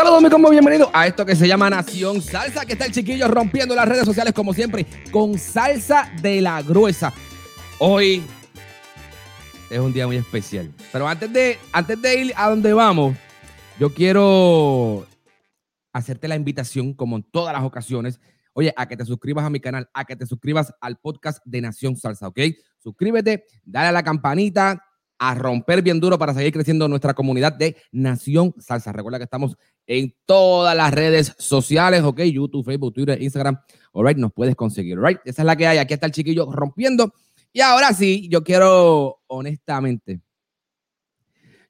Saludos, mi combo, bienvenido a esto que se llama Nación Salsa, que está el chiquillo rompiendo las redes sociales como siempre, con salsa de la gruesa. Hoy es un día muy especial. Pero antes de, antes de ir a donde vamos, yo quiero hacerte la invitación, como en todas las ocasiones, oye, a que te suscribas a mi canal, a que te suscribas al podcast de Nación Salsa, ¿ok? Suscríbete, dale a la campanita, a romper bien duro para seguir creciendo nuestra comunidad de Nación Salsa. Recuerda que estamos en todas las redes sociales, ¿ok? YouTube, Facebook, Twitter, Instagram. All right, nos puedes conseguir, all right? Esa es la que hay. Aquí está el chiquillo rompiendo. Y ahora sí, yo quiero, honestamente,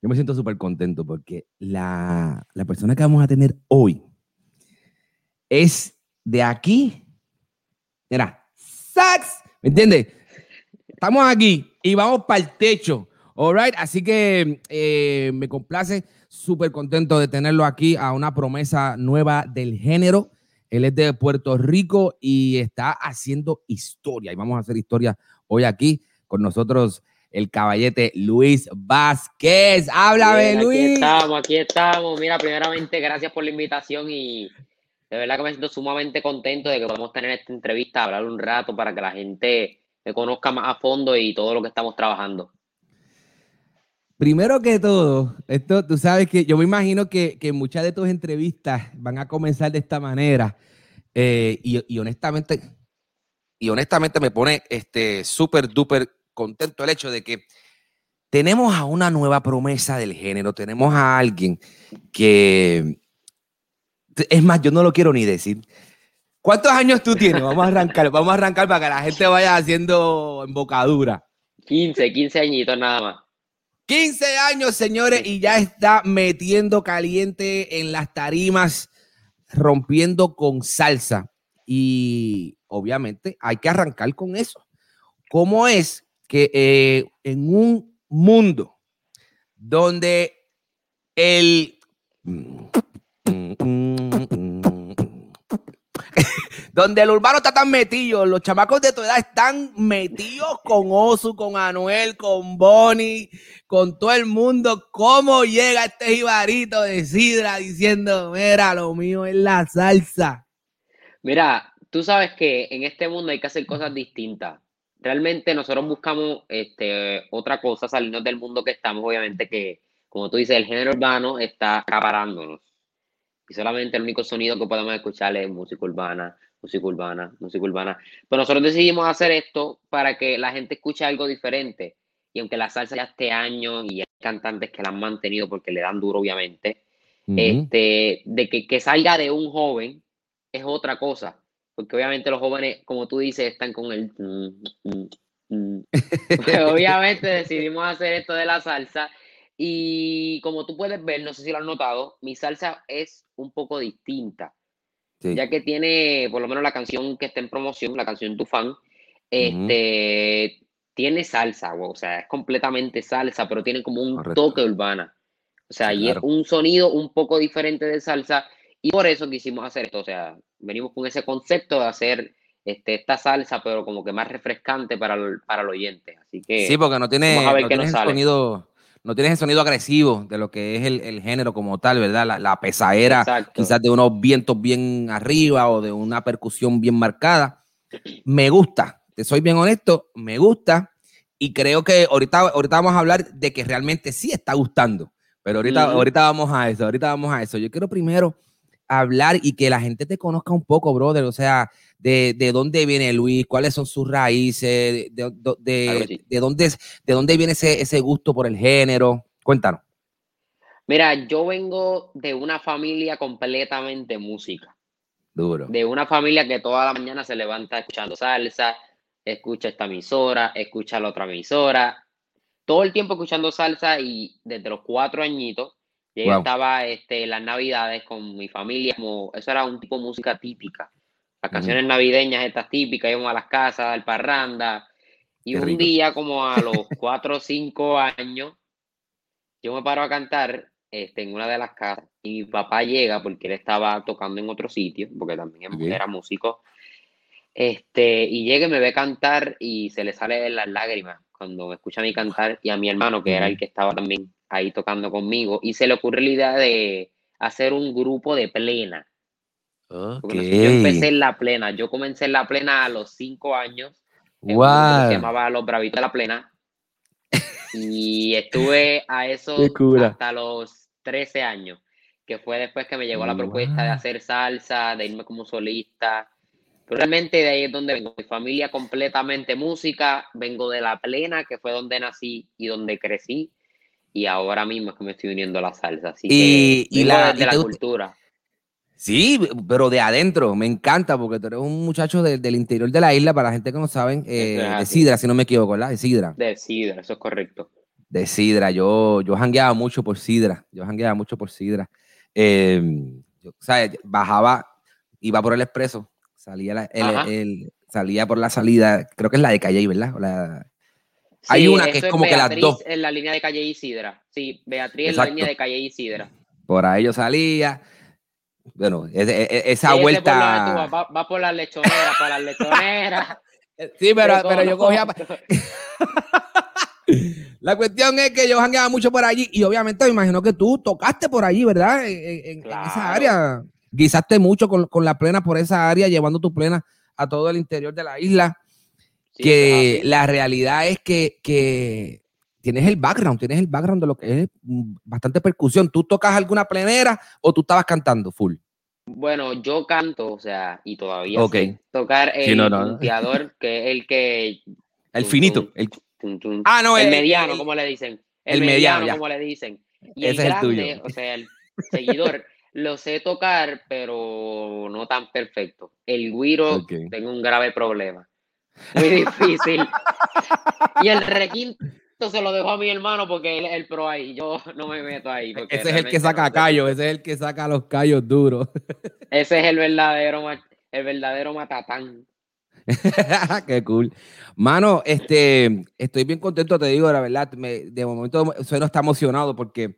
yo me siento súper contento porque la, la persona que vamos a tener hoy es de aquí. Mira, sax, ¿me entiendes? Estamos aquí y vamos para el techo. All right, así que eh, me complace, súper contento de tenerlo aquí a una promesa nueva del género. Él es de Puerto Rico y está haciendo historia. Y vamos a hacer historia hoy aquí con nosotros el caballete Luis Vázquez. Háblame, Bien, Luis. Aquí estamos, aquí estamos. Mira, primeramente, gracias por la invitación y de verdad que me siento sumamente contento de que podamos tener esta entrevista, hablar un rato para que la gente me conozca más a fondo y todo lo que estamos trabajando. Primero que todo, esto, tú sabes que yo me imagino que, que muchas de tus entrevistas van a comenzar de esta manera. eh, y, honestamente, y honestamente me pone este súper duper contento el hecho de que tenemos a una nueva promesa del género, tenemos a alguien que es más, yo no lo quiero ni decir. ¿Cuántos años tú tienes? Vamos a arrancar, vamos a arrancar para que la gente vaya haciendo embocadura. 15, 15 añitos nada más. 15 años, señores, y ya está metiendo caliente en las tarimas, rompiendo con salsa. Y obviamente hay que arrancar con eso. ¿Cómo es que eh, en un mundo donde el... donde el urbano está tan metido, los chamacos de tu edad están metidos con Osu, con Anuel, con Bonnie, con todo el mundo. ¿Cómo llega este jibarito de Sidra diciendo, mira, lo mío es la salsa? Mira, tú sabes que en este mundo hay que hacer cosas distintas. Realmente nosotros buscamos este, otra cosa, salirnos del mundo que estamos, obviamente que, como tú dices, el género urbano está acaparándonos. Y solamente el único sonido que podemos escuchar es música urbana, música urbana, música urbana. Pero nosotros decidimos hacer esto para que la gente escuche algo diferente. Y aunque la salsa ya este año y hay cantantes que la han mantenido porque le dan duro, obviamente, este, de que, que salga de un joven es otra cosa. Porque obviamente los jóvenes, como tú dices, están con el... mm, mm, mm. Pues obviamente decidimos hacer esto de la salsa. Y como tú puedes ver, no sé si lo has notado, mi salsa es un poco distinta. Sí. Ya que tiene, por lo menos la canción que está en promoción, la canción Tu Fan, este, tiene salsa, o sea, es completamente salsa, pero tiene como un Correcto. toque urbana. O sea, y es un sonido un poco diferente de salsa, y por eso quisimos hacer esto. O sea, venimos con ese concepto de hacer este, esta salsa, pero como que más refrescante para el, para el oyente. Así que Sí, porque no tiene, vamos a ver no qué el sonido, no tienes el sonido agresivo de lo que es el, el género como tal, ¿verdad? La, la pesadera, Exacto. quizás de unos vientos bien arriba o de una percusión bien marcada. Me gusta, te soy bien honesto, me gusta y creo que ahorita, ahorita vamos a hablar de que realmente sí está gustando. Pero ahorita, ahorita vamos a eso, ahorita vamos a eso. Yo quiero primero hablar y que la gente te conozca un poco, brother. O sea, de, de dónde viene Luis, cuáles son sus raíces, de, de, de- Claro que sí. de dónde, de dónde viene ese, ese gusto por el género. Cuéntanos. Mira, yo vengo de una familia completamente música. Duro. de una familia que toda la mañana se levanta escuchando salsa, escucha esta emisora, escucha la otra emisora, todo el tiempo escuchando salsa y desde los cuatro añitos, yo Wow. estaba este, las navidades con mi familia, como eso era un tipo de música típica. Las canciones navideñas, estas típicas, íbamos a las casas, al parranda, y Qué un rico. día como a los cuatro o cinco años, yo me paro a cantar este, en una de las casas y mi papá llega porque él estaba tocando en otro sitio, porque también era músico. Este, y llega y me ve cantar y se le salen las lágrimas cuando me escucha a mí cantar y a mi hermano, que era el que estaba también ahí tocando conmigo, y se le ocurre la idea de hacer un grupo de plena. Ok. Porque nosotros- yo empecé en la plena, yo comencé en la plena a los cinco años que se Wow. llamaba Los Bravitos de la Plena. Y estuve a eso hasta los 13 años, que fue después que me llegó la propuesta de Wow. hacer salsa, de irme como solista. Pero realmente de ahí es donde vengo. Mi familia completamente música, vengo de la plena, que fue donde nací y donde crecí. Y ahora mismo es que me estoy uniendo a la salsa. Así Y- que y la- desde y la gusta- cultura. Sí, pero de adentro, me encanta porque tú eres un muchacho de- del interior de la isla, para la gente que no saben, eh, es de. Sidra, si no me equivoco, ¿verdad? De Sidra. De Sidra, eso es correcto. De Sidra, yo, yo jangueaba mucho por Sidra, yo jangueaba mucho por Sidra. Eh, yo, sea, bajaba, iba por el expreso, salía, la- el- salía por la salida, creo que es la de Calle, ¿verdad? La- Hay una que es como que las Beatriz dos. En la línea de Calle Isidra. Sí, Beatriz en la línea de Calle Isidra. por ahí yo salía. Bueno, esa Sí, por vuelta. va, va por las lechoneras, para las lechoneras. Sí, pero, pero yo cogía. La cuestión es que yo jangueaba mucho por allí y obviamente me imagino que tú tocaste por allí, ¿verdad? En, en- en esa área. Guisaste mucho con, con la plena por esa área, llevando tu plena a todo el interior de la isla. Sí, que eso es así. la realidad es que, que tienes el background, tienes el background de lo que es mm, bastante percusión. ¿Tú tocas alguna plenera o tú estabas cantando full? Bueno, yo canto, o sea, y todavía Ok. sé tocar el Sí, no, no. punteador, que es el que... El Tum, finito. tum, El, tum, tum. ah, no, el el, mediano, el- como le dicen. el El, mediano, como le dicen. Y Ese el es el grande, tuyo. o sea, el seguidor, lo sé tocar, pero no tan perfecto. El guiro, tengo un grave problema. Muy difícil. y el requinto se lo dejo a mi hermano porque él es el pro ahí. Yo no me meto ahí. ese es el que saca no callos, ese es el que saca los callos duros. Ese es el verdadero, el verdadero matatán. Qué cool. Mano, este, estoy bien contento, te digo, la verdad. me- de momento sueno está emocionado porque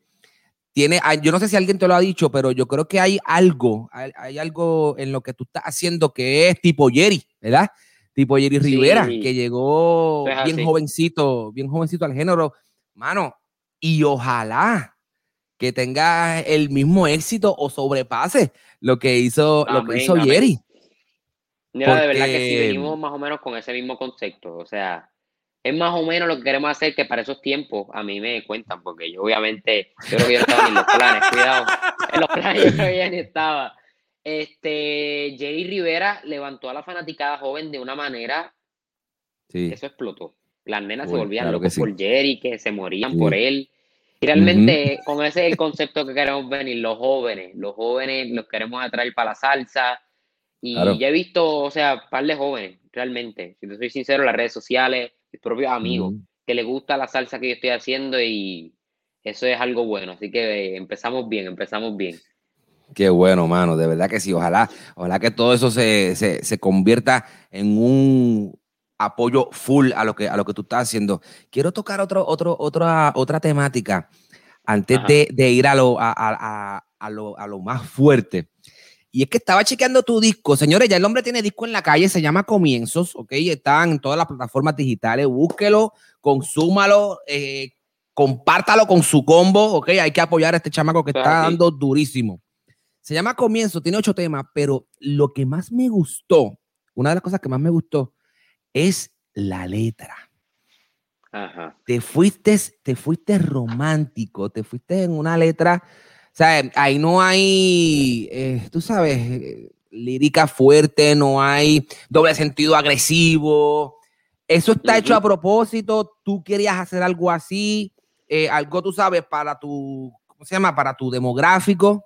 tiene, ah, yo no sé si alguien te lo ha dicho, pero yo creo que hay algo, hay, hay algo en lo que tú estás haciendo que es tipo Jerry, ¿verdad? Tipo Jerry Sí. Rivera, que llegó bien jovencito, bien jovencito al género. Mano, y ojalá que tenga el mismo éxito o sobrepase lo que hizo, lo que hizo amén. Jerry. Mira, de verdad que sí, venimos más o menos con ese mismo concepto. O sea, es más o menos lo que queremos hacer que para esos tiempos a mí me cuentan, porque yo obviamente, yo creo que yo no estaba ni en los planes, cuidado, en los planes yo ya ni estaba. Este, Jerry Rivera levantó a la fanaticada joven de una manera Sí. que eso explotó. Las nenas se volvían claro locas sí. por Jerry, que se morían Sí. por él. Y realmente con ese es el concepto que queremos venir, los jóvenes, los jóvenes los queremos atraer para la salsa. Y Claro. ya he visto, o sea, par de jóvenes, realmente, si te soy sincero, las redes sociales, mis propios amigos, que les gusta la salsa que yo estoy haciendo y eso es algo bueno. Así que eh, empezamos bien, empezamos bien. Qué bueno, mano, de verdad que sí. Ojalá, ojalá que todo eso se, se, se convierta en un apoyo full a lo que, a lo que tú estás haciendo. Quiero tocar otro, otro, otra, otra temática antes de, de ir a lo, a, a- lo, a lo más fuerte. Y es que estaba chequeando tu disco. Señores, ya el hombre tiene disco en la calle, se llama Comienzos, ¿ok? Están en todas las plataformas digitales. Búsquelo, consúmalo, eh, compártalo con su combo, ¿ok? Hay que apoyar a este chamaco que está dando durísimo. Se llama Comienzo, tiene ocho temas, pero lo que más me gustó, una de las cosas que más me gustó, es la letra. Ajá. te fuiste, te fuiste romántico, te fuiste en una letra, o sea, ahí no hay, eh, tú sabes, eh, lírica fuerte, no hay doble sentido agresivo. Eso está hecho a propósito, tú querías hacer algo así, eh, algo, tú sabes, para tu, ¿cómo se llama? Para tu demográfico.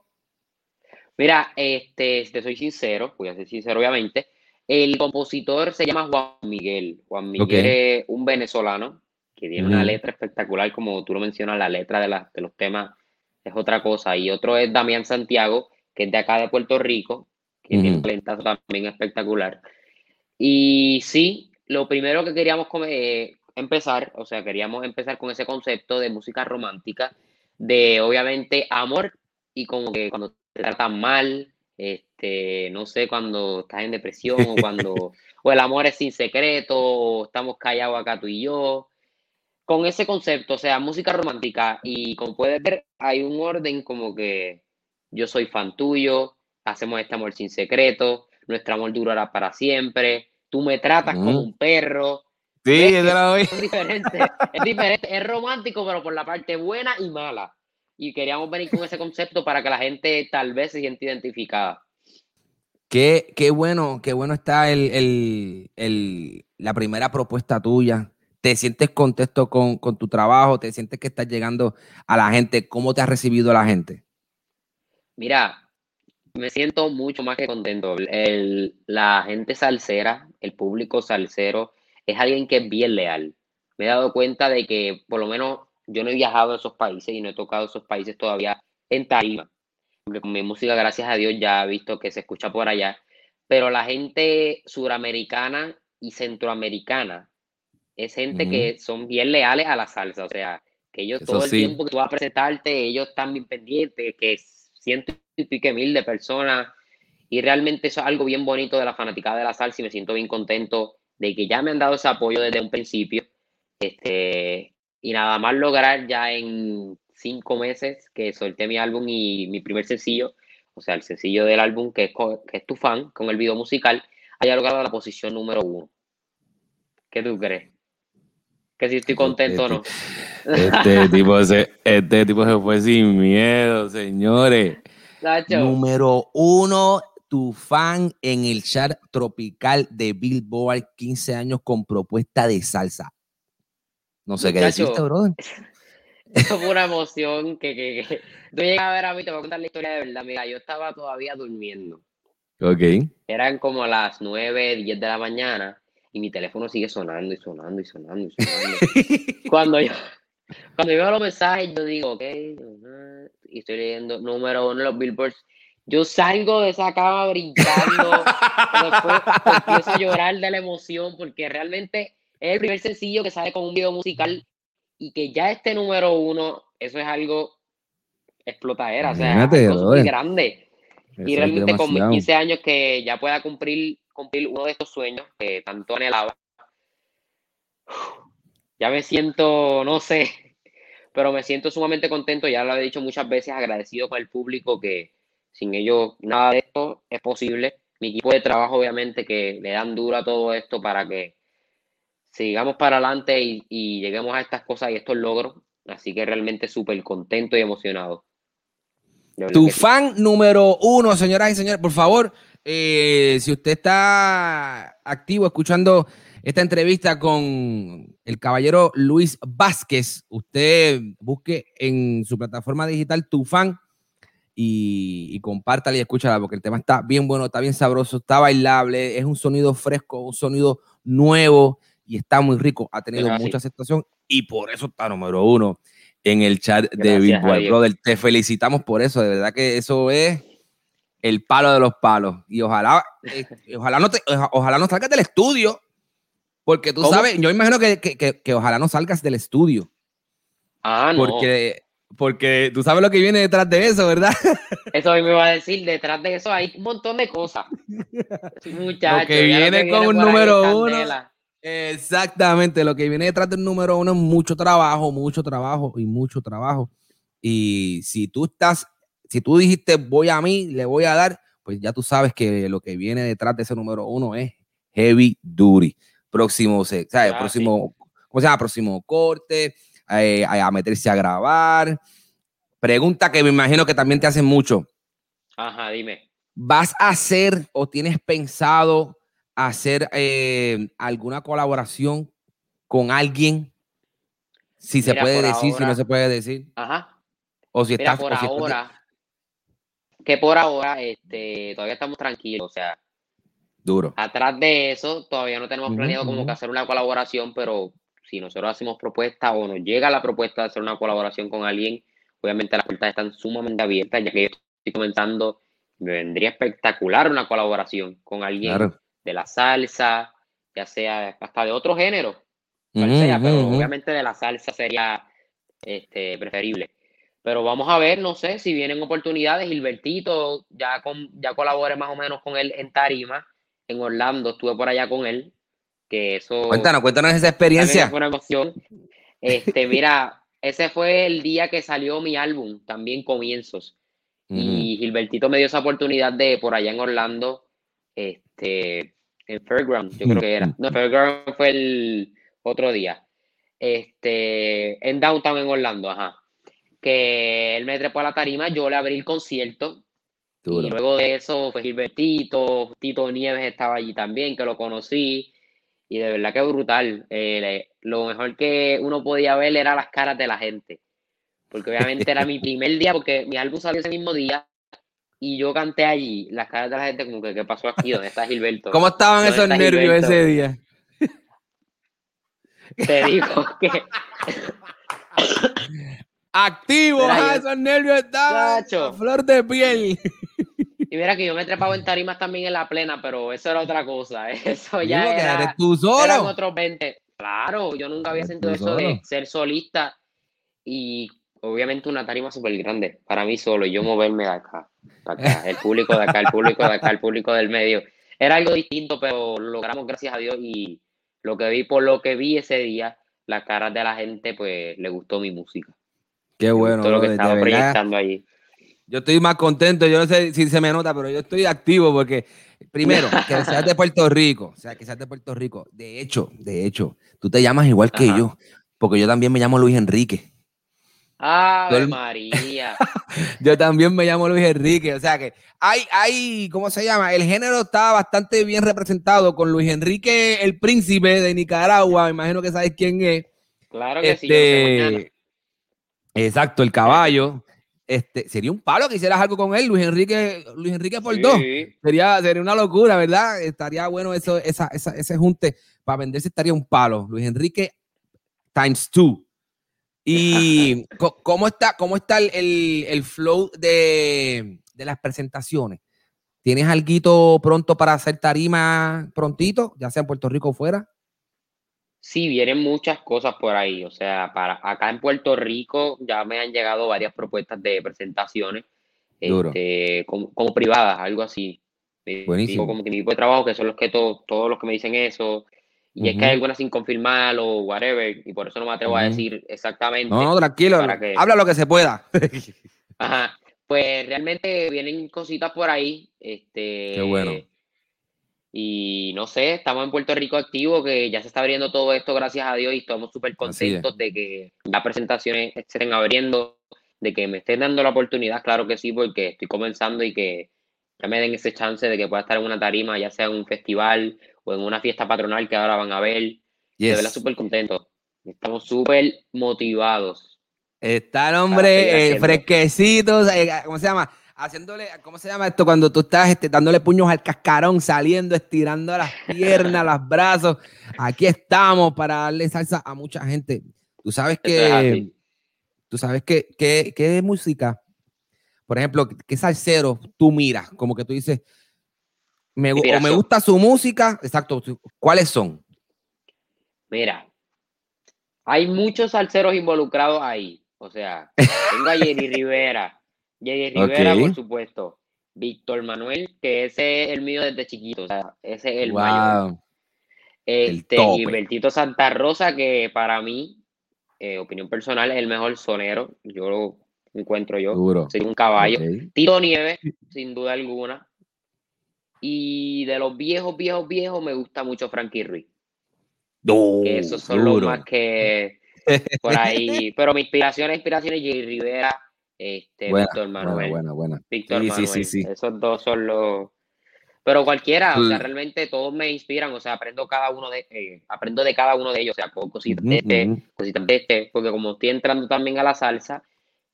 Mira, este, te soy sincero, voy a ser sincero, obviamente. El compositor se llama Juan Miguel. Juan Miguel es un venezolano que tiene una letra espectacular, como tú lo mencionas, la letra de, la- de los temas es otra cosa. Y otro es Damián Santiago, que es de acá de Puerto Rico, que tiene un talentazo también espectacular. Y sí, lo primero que queríamos eh, empezar, o sea, queríamos empezar con ese concepto de música romántica, de obviamente amor y como que cuando te tratan mal, este, no sé, cuando estás en depresión o cuando, o el amor es sin secreto, o estamos callados acá tú y yo. Con ese concepto, o sea, música romántica, y como puedes ver, hay un orden como que yo soy fan tuyo, hacemos este amor sin secreto, nuestro amor durará para siempre, tú me tratas como un perro, Sí, es diferente, es diferente, es romántico, pero por la parte buena y mala. Y queríamos venir con ese concepto para que la gente tal vez se sienta identificada. Qué, qué bueno, qué bueno está el, el- el- la primera propuesta tuya. ¿Te sientes contento con, con tu trabajo? ¿Te sientes que estás llegando a la gente? ¿Cómo te ha recibido la gente? Mira, me siento mucho más que contento. El- la gente salsera, el público salsero, es alguien que es bien leal. Me he dado cuenta de que por lo menos yo no he viajado a esos países y no he tocado esos países todavía en tarima. Porque con mi música, gracias a Dios, ya he visto que se escucha por allá. Pero la gente suramericana y centroamericana es gente que son bien leales a la salsa. O sea, que ellos Eso todo el sí. tiempo que tú vas a presentarte, ellos están bien pendientes, que ciento y pique mil de personas. Y realmente eso es algo bien bonito de la fanaticada de la salsa y me siento bien contento de que ya me han dado ese apoyo desde un principio. Este, y nada más lograr ya en cinco meses que solté mi álbum y mi primer sencillo, o sea, el sencillo del álbum que es, que es Tu Fan, con el video musical, haya logrado la posición número uno. ¿Qué tú crees? Que si estoy contento o no. Este tipo se, este tipo se fue sin miedo, señores. Nacho, Número uno, tu fan en el chart tropical de Billboard, 15 años con propuesta de salsa. No sé qué decirte, brother. Eso fue una emoción que, que, que- Tú llegas a ver a mí, te voy a contar la historia de verdad. Mira, yo estaba todavía durmiendo. Ok. Eran como las 9, 10 de la mañana y mi teléfono sigue sonando y sonando y sonando y sonando. cuando yo cuando yo veo los mensajes, yo digo, ok, y estoy leyendo número uno de los billboards. Yo salgo de esa cama brincando, después empiezo a llorar de la emoción porque realmente es el primer sencillo que sale con un video musical y que ya esté número uno, eso es algo explotadera, o sea, algo brother. grande. Eso Y realmente con mis demasiado. 15 años que ya pueda cumplir, cumplir uno de estos sueños que tanto anhelaba, ya me siento, no sé, pero me siento sumamente contento, ya lo he dicho muchas veces, agradecido con el público que sin ellos nada de esto es posible. Mi equipo de trabajo, obviamente, que le dan duro a todo esto para que sigamos para adelante y, y lleguemos a estas cosas y estos logros. Así que realmente súper contento y emocionado. Tu sí. fan número uno, señoras y señores, por favor, eh, si usted está activo escuchando esta entrevista con el caballero Luis Vázquez, usted busque en su plataforma digital tu fan y, y compártala y escúchala porque el tema está bien bueno, está bien sabroso, está bailable, es un sonido fresco, un sonido nuevo y está muy rico. Ha tenido mucha aceptación y por eso está número uno en el chat de Billboard. Brother, te felicitamos por eso, de verdad que eso es el palo de los palos. Y ojalá, eh, ojalá, no te, ojalá no salgas del estudio, porque tú ¿Cómo? sabes, yo imagino que, que- que- que ojalá no salgas del estudio, Ah, no. porque, porque tú sabes lo que viene detrás de eso, ¿verdad? Eso me iba a decir, detrás de eso hay un montón de cosas. Muchacho, Lo que viene con un número uno. candela. Exactamente, lo que viene detrás del número uno es mucho trabajo, mucho trabajo y mucho trabajo. Y si tú estás, si tú dijiste voy a mí, le voy a dar, pues ya tú sabes que lo que viene detrás de ese número uno es heavy duty. Próximo, ¿sabes? Ah, Próximo, ¿cómo se llama? Próximo corte, eh, a meterse a grabar. Pregunta que me imagino que también te hacen mucho. Ajá, dime. ¿Vas a hacer o tienes pensado hacer eh, alguna colaboración con alguien? Si se puede decir, si no se puede decir. Ajá. O si Mira, estás. por si ahora, que por ahora, este, todavía estamos tranquilos. O sea, Duro. atrás de eso, todavía no tenemos planeado como que hacer una colaboración, pero si nosotros hacemos propuesta o nos llega la propuesta de hacer una colaboración con alguien, obviamente las puertas están sumamente abiertas, ya que yo estoy comenzando, me vendría espectacular una colaboración con alguien Claro. De la salsa, ya sea hasta de otro género, cual sea, pero obviamente de la salsa sería este, preferible. Pero vamos a ver, no sé, si vienen oportunidades, Gilbertito, ya, con, ya colaboré más o menos con él en Tarima, en Orlando, estuve por allá con él, que eso Cuéntanos, cuéntanos esa experiencia. fue una emoción. Este, mira, ese fue el día que salió mi álbum, también Comienzos. Y Gilbertito me dio esa oportunidad de por allá en Orlando, este, en Fairground, yo creo que era. No, Fairground fue el otro día. Este, en Downtown en Orlando, ajá. Que él me trepó a la tarima, yo le abrí el concierto. Y luego de eso fue Gilbertito, Tito Nieves estaba allí también, que lo conocí. Y de verdad que brutal. Eh, le- lo mejor que uno podía ver era las caras de la gente. Porque obviamente era mi primer día, porque mi álbum salió ese mismo día. Y yo canté allí. Las caras de la gente, como que, ¿qué pasó aquí? ¿Dónde está Gilberto? ¿Cómo estaban ¿Dónde esos nervios Gilberto? ese día? Te digo que. Activos, ah, esos nervios estaban flor de piel. Y mira que yo me he trepado en tarimas también en la plena, pero eso era otra cosa. Eso ya Digo era. eres tú Eran solo. otros 20. Claro, yo nunca había sentido eso de ser solista y obviamente una tarima súper grande para mí solo y yo moverme de acá, para acá, el público de acá, el público de acá, el público del medio. Era algo distinto, pero lo logramos gracias a Dios y lo que vi, por lo que vi ese día, las caras de la gente, pues le gustó mi música. Qué bueno, gustó lo que estaba proyectando allí. Yo estoy más contento, yo no sé si se me nota, pero yo estoy activo porque, primero, que seas de Puerto Rico, o sea, que seas de Puerto Rico. De hecho, de hecho, tú te llamas igual que yo, porque yo también me llamo Luis Enrique. ¡Ave Todo- María! Yo también me llamo Luis Enrique, o sea que hay, hay, ¿cómo se llama? El género está bastante bien representado con Luis Enrique, el príncipe de Nicaragua, me imagino que sabes quién es. Claro que sí. Este, exacto, el caballo. Este, sería un palo que hicieras algo con él, Luis Enrique, Luis Enrique por dos. Sería, sería una locura, ¿verdad? Estaría bueno eso, esa, esa- ese junte para venderse estaría un palo. Luis Enrique times two. Y cómo está, cómo está el, el- flow de, de las presentaciones. ¿Tienes algo pronto para hacer tarima prontito, ya sea en Puerto Rico o fuera? Sí, vienen muchas cosas por ahí. O sea, para acá en Puerto Rico ya me han llegado varias propuestas de presentaciones, este, como, como privadas, algo así. Eh, Buenísimo. Digo, como que mi equipo de trabajo, que son los que to- todos los que me dicen eso. Y es que hay algunas sin confirmar o whatever, y por eso no me atrevo a decir exactamente. No, no, tranquilo. para que- Habla lo que se pueda. Ajá. Pues realmente vienen cositas por ahí. Este, Qué bueno. Y no sé, estamos en Puerto Rico activo, que ya se está abriendo todo esto, gracias a Dios, y estamos súper es. contentos de que las presentaciones se estén abriendo, de que me estén dando la oportunidad, claro que sí, porque estoy comenzando y que ya me den ese chance de que pueda estar en una tarima, ya sea en un festival o en una fiesta patronal que ahora van a ver. De Yes. verdad, súper contentos. Estamos súper motivados. Está el hombre eh, haciendo. fresquecito, eh, ¿cómo se llama? Haciéndole, ¿cómo se llama esto? Cuando tú estás este, dándole puños al cascarón, saliendo, estirando las piernas, los brazos. Aquí estamos para darle salsa a mucha gente. Tú sabes que, tú sabes que, que, que de música, por ejemplo, ¿qué salsero tú miras? Como que tú dices, me, o me gusta su música, exacto, ¿cuáles son? Mira, hay muchos salseros involucrados ahí. O sea, tengo a Jerry Rivera. Jerry Rivera, por supuesto. Víctor Manuel, que ese es el mío desde chiquito. O sea, ese es el mayor. Wow. Este, tope. y Bertito Santa Rosa, que para mí, eh, opinión personal, es el mejor sonero. Yo lo encuentro yo. Duro. Soy un caballo. Tito Nieves, sin duda alguna. Y de los viejos, viejos, viejos, me gusta mucho Frankie Ruiz. que esos son los más que por ahí. Pero mi inspiración, inspiración es Jay Rivera, este, Víctor Manuel. Buena, buena, Víctor Manuel. Sí, sí, Esos dos son los. Pero cualquiera, o sea, realmente todos me inspiran, o sea, aprendo cada uno de, eh, aprendo de cada uno de ellos, o sea, cositas de este, cositas de este, porque como estoy entrando también a la salsa,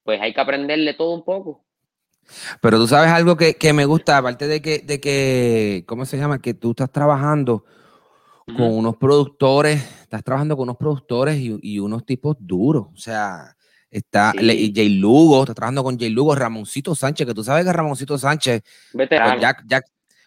pues hay que aprenderle todo un poco. Pero tú sabes algo que, me gusta, aparte de que, de que, ¿cómo se llama? Que tú estás trabajando con unos productores, estás trabajando con unos productores y, unos tipos duros. O sea, está Jay Lugo, estás trabajando con Jay Lugo, Ramoncito Sánchez, que tú sabes que Ramoncito Sánchez.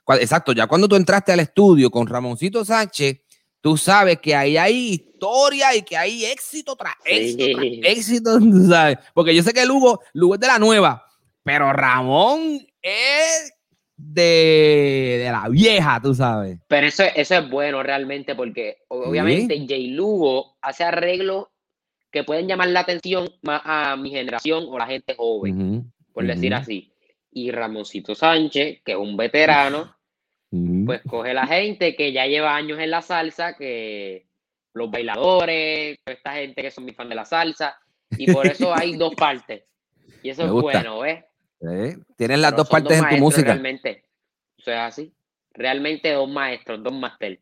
Pues exacto, ya cuando tú entraste al estudio con Ramoncito Sánchez, tú sabes que ahí hay historia y que hay éxito tras éxito, tras éxito, tú sabes. Porque yo sé que Lugo, Lugo es de la nueva, pero Ramón es de, la vieja, tú sabes. Pero eso, eso es bueno realmente porque obviamente Jay Lugo hace arreglos que pueden llamar la atención más a mi generación o la gente joven, por decir así. Y Ramoncito Sánchez, que es un veterano, pues coge la gente que ya lleva años en la salsa, que los bailadores, esta gente que son muy fan de la salsa, y por eso hay dos partes. Y eso es bueno, ¿ves? Tienes las dos partes en tu música. Realmente. O sea, así. Realmente dos maestros, dos máster.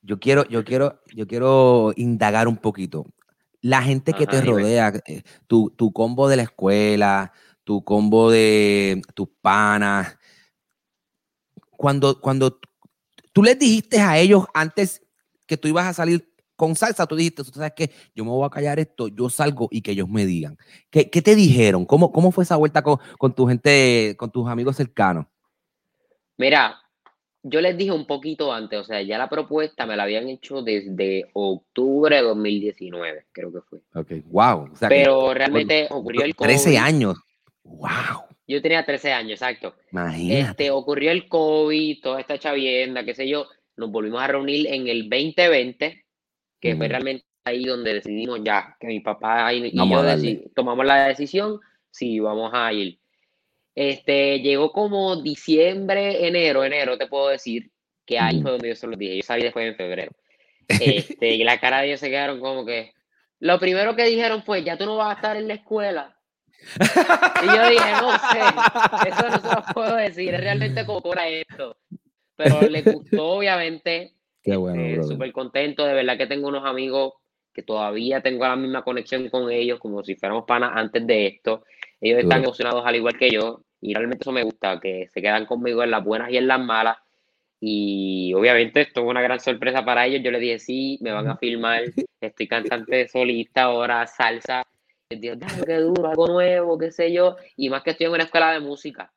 Yo quiero, yo quiero, yo quiero indagar un poquito. La gente que te rodea, eh, tu, tu, combo de la escuela, tu combo de tus panas. Cuando, cuando tú les dijiste a ellos antes que tú ibas a salir con salsa tú dijiste, tú sabes que yo me voy a callar esto, yo salgo y que ellos me digan. ¿Qué, te dijeron? ¿Cómo, ¿Cómo fue esa vuelta con, tu gente, con tus amigos cercanos? Mira, yo les dije un poquito antes, o sea, ya la propuesta me la habían hecho desde octubre de 2019, creo que fue. Ok, wow. Pero realmente ocurrió el COVID. 13 años. Wow. Yo tenía 13 años, exacto. Imagínate. Este, ocurrió el COVID, toda esta chavienda, qué sé yo. Nos volvimos a reunir en el 2020 que fue realmente ahí donde decidimos ya, que mi papá y, yo tomamos la decisión, si vamos a ir. Este, llegó como diciembre, enero, enero, te puedo decir, que ahí fue donde yo se lo dije, yo salí después en febrero. Este, y la cara de ellos se quedaron como que, lo primero que dijeron fue, ya tú no vas a estar en la escuela. Y yo dije, no sé, eso no se lo puedo decir, es realmente como cobra esto. Pero le gustó, obviamente, Qué bueno, este, Súper contento, de verdad que tengo unos amigos que todavía tengo la misma conexión con ellos, como si fuéramos panas antes de esto. Ellos están emocionados al igual que yo, y realmente eso me gusta, que se quedan conmigo en las buenas y en las malas. Y obviamente esto es una gran sorpresa para ellos. Yo les dije, sí, me van a filmar, estoy cantante solista ahora, salsa. Les dije, qué duro, algo nuevo, qué sé yo. Y más que estoy en una escuela de música.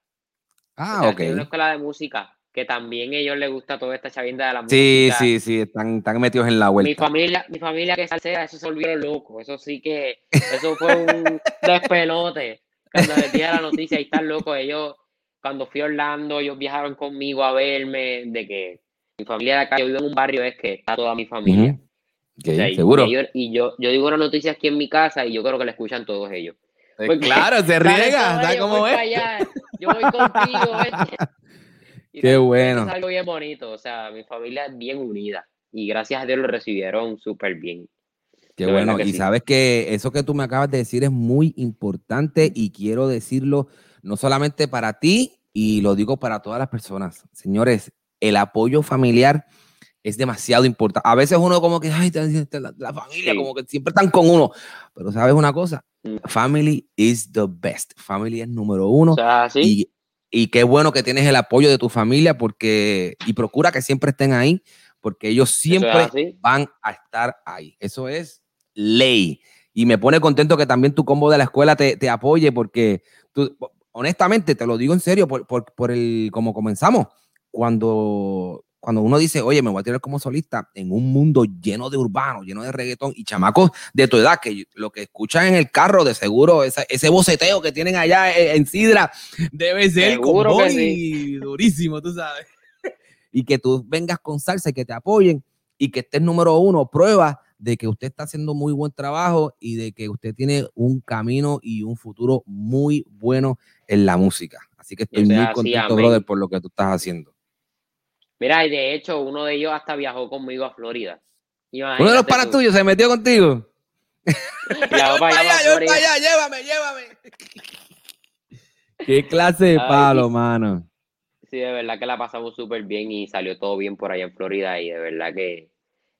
Ah, ok. En una escuela de música que también a ellos les gusta toda esta chavinda de la música. Sí, sí, sí, están, están metidos en la vuelta. Mi familia, mi familia que salsea, eso se volvió loco. Eso sí que, eso fue un despelote. Cuando les dije la noticia, ahí están locos. Ellos, cuando fui a Orlando, ellos viajaron conmigo a verme, de que mi familia de acá, yo vivo en un barrio, es que está toda mi familia. seguro. Y, yo, yo, digo una noticia aquí en mi casa y yo creo que la escuchan todos ellos. Pues claro, se riega, ¿sabes cómo es? yo voy contigo, Qué bueno. Es algo bien bonito, o sea, mi familia es bien unida y gracias a Dios lo recibieron súper bien. Qué bueno, y sabes que eso que tú me acabas de decir es muy importante y quiero decirlo no solamente para ti, y lo digo para todas las personas. Señores, el apoyo familiar es demasiado importante. A veces uno como que, ay, la, familia, como que siempre están con uno. Pero sabes una cosa, mm. family is the best. Family es número uno. O sea, ¿sí? Y qué bueno que tienes el apoyo de tu familia porque y procura que siempre estén ahí porque ellos siempre van a estar ahí. Eso es ley. Y me pone contento que también tu combo de la escuela te, te apoye porque tú, honestamente, te lo digo en serio, por, por, por el como comenzamos, cuando cuando uno dice, oye, me voy a tirar como solista en un mundo lleno de urbanos, lleno de reggaetón y chamacos de tu edad, que lo que escuchan en el carro, de seguro, ese, boceteo que tienen allá en, Sidra, debe ser como durísimo, tú sabes. y que tú vengas con salsa y que te apoyen y que estés número uno, prueba de que usted está haciendo muy buen trabajo y de que usted tiene un camino y un futuro muy bueno en la música. Así que estoy muy contento, brother, por lo que tú estás haciendo. Mira, y de hecho, uno de ellos hasta viajó conmigo a Florida. Uno de los panas tuyos se metió contigo. Para allá, yo para allá, llévame, llévame. Qué clase de Ay, palo, sí. mano. Sí, de verdad que la pasamos súper bien y salió todo bien por allá en Florida y de verdad que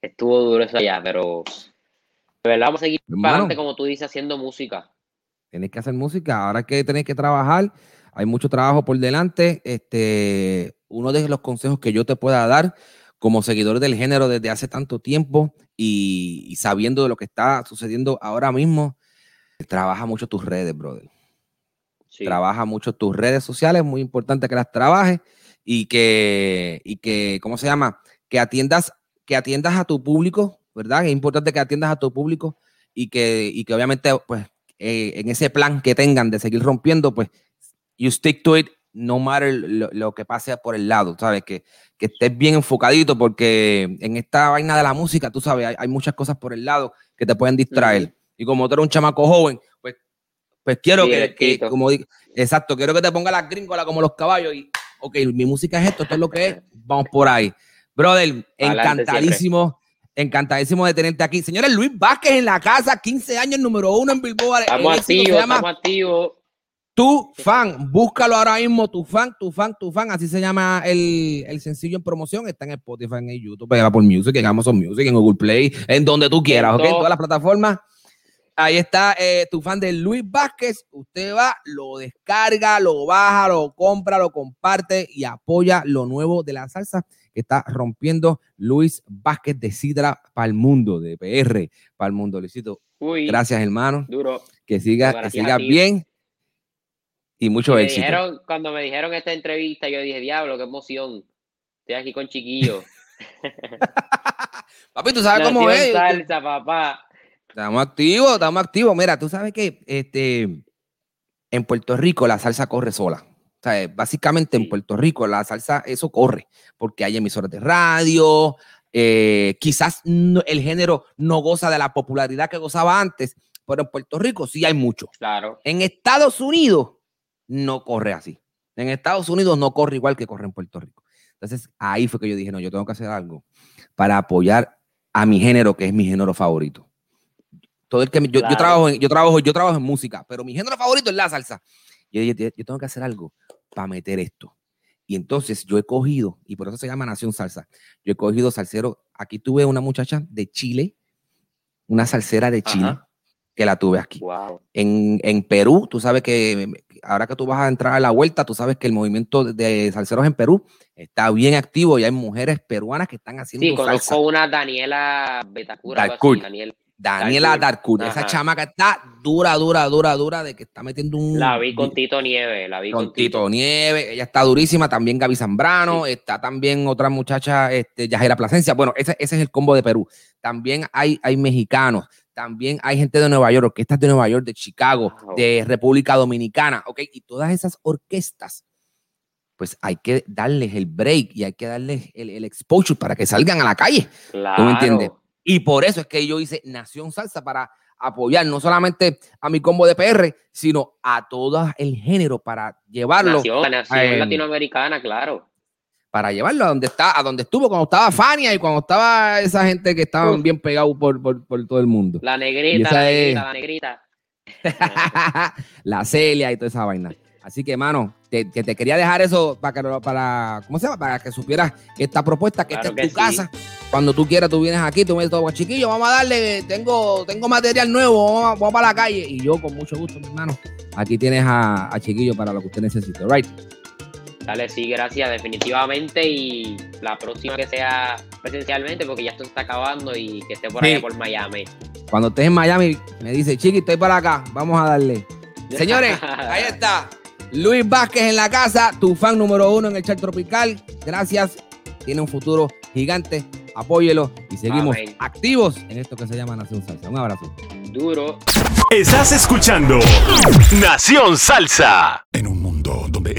estuvo duro eso allá, pero de verdad vamos a seguir para adelante, como tú dices, haciendo música. Tienes que hacer música. Ahora que tenés que trabajar, hay mucho trabajo por delante. Este, uno de los consejos que yo te pueda dar como seguidor del género desde hace tanto tiempo y, y sabiendo de lo que está sucediendo ahora mismo, trabaja mucho tus redes, brother. Sí. Trabaja mucho tus redes sociales, muy importante que las trabajes y que, y que, ¿cómo se llama? Que atiendas, que atiendas a tu público, ¿verdad? Es importante que atiendas a tu público y que, y que obviamente, pues, eh, en ese plan que tengan de seguir rompiendo, pues, you stick to it no matter lo, lo que pase por el lado, ¿sabes? Que, que estés bien enfocadito porque en esta vaina de la música, tú sabes, hay, hay muchas cosas por el lado que te pueden distraer. Y como tú eres un chamaco joven, pues, pues quiero Sí, que, que, como exacto, quiero que te ponga las gringolas como los caballos y, ok, mi música es esto, esto es lo que es, vamos por ahí. Brother, Adelante encantadísimo, encantadísimo de tenerte aquí. Señores, Luis Vázquez en la casa, 15 años, número uno en Billboard. El Estamos activos, estamos activos. Tu Fan. Búscalo ahora mismo, Tu Fan, Tu Fan, Tu Fan. Así se llama el, el sencillo en promoción. Está en Spotify, en YouTube, en Apple Music, en Amazon Music, en Google Play, en donde tú quieras, ¿ok? En todas las plataformas. Ahí está eh, Tu Fan de Luis Vázquez. Usted va, lo descarga, lo baja, lo compra, lo comparte y apoya lo nuevo de la salsa que está rompiendo Luis Vázquez de Sidra para el mundo, de PR para el mundo. Luisito, Uy, gracias, hermano. duro. Que siga, que siga bien y mucho Me éxito. dijeron, cuando me dijeron esta entrevista, yo dije, diablo, qué emoción. Estoy aquí con chiquillo. Papi, tú sabes cómo es. salsa, papá. Estamos activos, estamos activos. Mira, tú sabes que este, en Puerto Rico la salsa corre sola. O sea, eh, básicamente Sí. en Puerto Rico la salsa, eso corre, porque hay emisoras de radio, eh, quizás no- el género no goza de la popularidad que gozaba antes, pero en Puerto Rico sí hay mucho. Claro. En Estados Unidos no corre así. En Estados Unidos no corre igual que corre en Puerto Rico. Entonces ahí fue que yo dije, no, yo tengo que hacer algo para apoyar a mi género, que es mi género favorito. Todo el que yo, yo trabajo en, yo trabajo, yo trabajo en música, pero mi género favorito es la salsa. Yo tengo que hacer algo para meter esto. Y entonces yo he cogido, y por eso se llama Nación Salsa, yo he cogido salsero. Aquí tuve una muchacha de Chile, una salsera de Chile, Ajá. Que la tuve aquí Wow. en, en Perú, tú sabes que ahora que tú vas a entrar a la vuelta, tú sabes que el movimiento de- salseros en Perú está bien activo y hay mujeres peruanas que están haciendo Sí, conozco salsa. una Daniela Betacura. Darkwood. Daniel. Daniela. Darkwood, esa chamaca está dura, dura, dura, dura de que está metiendo un... La vi con Tito Nieve. La vi con Tito Nieve, ella está durísima, también Gaby Zambrano, está también otra muchacha, este, Yajera Plasencia. Bueno, ese, ese es el combo de Perú. También hay, hay mexicanos, también hay gente de Nueva York, orquestas de Nueva York, de Chicago, Wow. de República Dominicana, ¿ok? Y todas esas orquestas, pues hay que darles el break y hay que darles el, el exposure para que salgan a la calle. Claro. ¿Tú me entiendes? Y por eso es que yo hice Nación Salsa para apoyar no solamente a mi combo de PR, sino a todo el género para llevarlo, Nación, la nación eh, latinoamericana, claro. Para llevarlo a donde está, a donde estuvo cuando estaba Fania y cuando estaba esa gente que estaban bien pegados por, por, por todo el mundo. La negrita, la es- negrita, la negrita. la Celia y toda esa vaina. Así que, mano, te, que te quería dejar eso para que, para, ¿cómo se llama? Para que supieras esta propuesta, que Claro esta es que tu sí. casa. Cuando tú quieras, tú vienes aquí, tú me dices, todo, chiquillo, vamos a darle, tengo, tengo material nuevo, vamos, a- vamos para la calle. Y yo, con mucho gusto, mi hermano, aquí tienes a, a Chiquillo para lo que usted necesite, right? Dale, sí, gracias, definitivamente. Y la próxima que sea presencialmente, porque ya esto se está acabando y que esté por Sí. allá por Miami. Cuando estés en Miami, me dice, Chiqui, estoy para acá, vamos a darle. Señores, ahí está. Luis Vázquez en la casa, tu fan número uno en el chat tropical. Gracias. Tiene un futuro gigante. Apóyelo y seguimos Amén. activos en esto que se llama Nación Salsa. Un abrazo. Duro. Estás escuchando Nación Salsa. En un mundo